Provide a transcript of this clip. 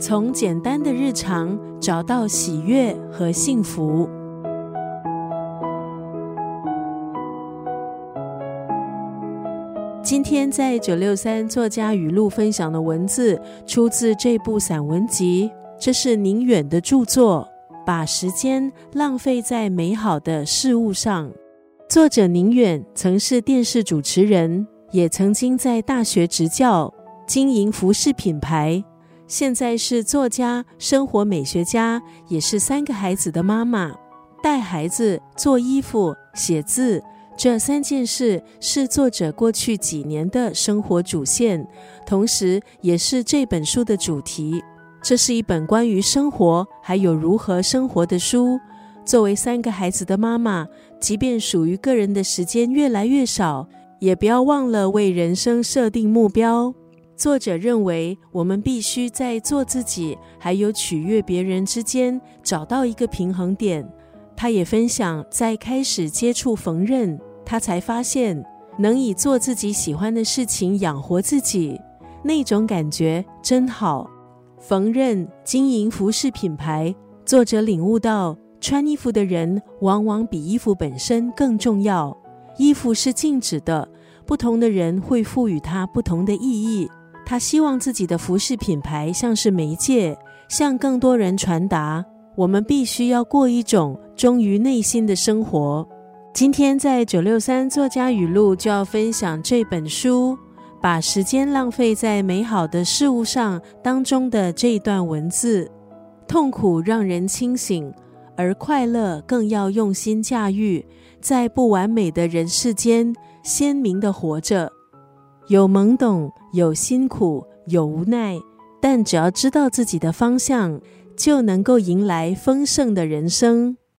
从简单的日常找到喜悦和幸福。今天在九六三作家语录分享的文字，出自这部散文集。这是宁远的著作，把时间浪费在美好的事物上。作者宁远曾是电视主持人，也曾经在大学执教，经营服饰品牌。现在是作家、生活美学家，也是三个孩子的妈妈。带孩子、做衣服、写字。这三件事是作者过去几年的生活主线，同时也是这本书的主题。这是一本关于生活还有如何生活的书。作为三个孩子的妈妈，即便属于个人的时间越来越少，也不要忘了为人生设定目标。作者认为，我们必须在做自己还有取悦别人之间找到一个平衡点。他也分享，在开始接触缝纫。他才发现，能以做自己喜欢的事情养活自己，那种感觉真好。缝纫、经营服饰品牌，作者领悟到，穿衣服的人往往比衣服本身更重要。衣服是静止的，不同的人会赋予它不同的意义。他希望自己的服饰品牌像是媒介，向更多人传达：我们必须要过一种忠于内心的生活。今天在九六三作家语录就要分享这本书，把时间浪费在美好的事物上当中的这段文字：痛苦让人清醒，而快乐更要用心驾驭。在不完美的人世间，鲜明的活着，有懵懂，有辛苦，有无奈，但只要知道自己的方向，就能够迎来丰盛的人生。